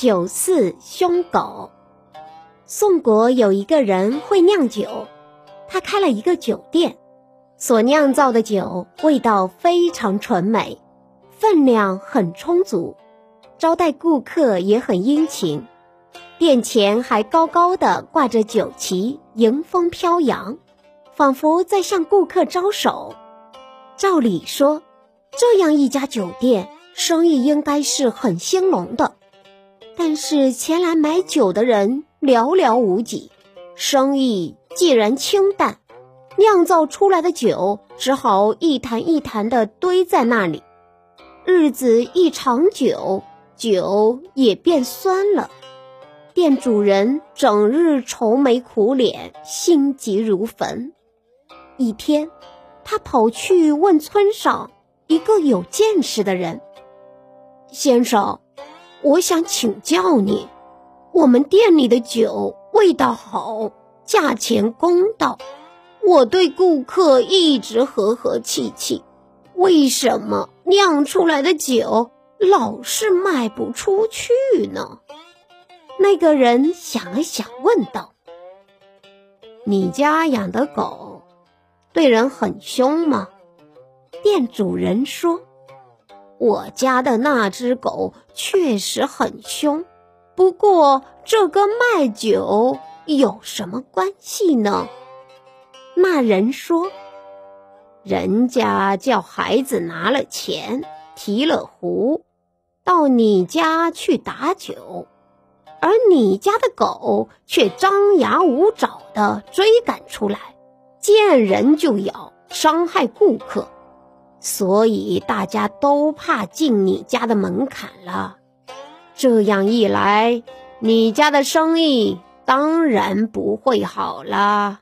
酒肆凶狗。宋国有一个人会酿酒，他开了一个酒店，所酿造的酒味道非常纯美，分量很充足，招待顾客也很殷勤。店前还高高的挂着酒旗，迎风飘扬，仿佛在向顾客招手。照理说，这样一家酒店生意应该是很兴隆的，但是前来买酒的人寥寥无几，生意既然清淡，酿造出来的酒只好一坛一坛的堆在那里。日子一长久，酒也变酸了。店主人整日愁眉苦脸，心急如焚。一天，他跑去问村上一个有见识的人：“先生，我想请教你，我们店里的酒味道好，价钱公道，我对顾客一直和和气气，为什么酿出来的酒老是卖不出去呢？”那个人想了想，问道：“你家养的狗对人很凶吗？”店主人说：“我家的那只狗确实很凶，不过这跟卖酒有什么关系呢？”那人说：“人家叫孩子拿了钱，提了壶，到你家去打酒。”而你家的狗却张牙舞爪地追赶出来，见人就咬，伤害顾客，所以大家都怕进你家的门槛了。这样一来，你家的生意当然不会好了。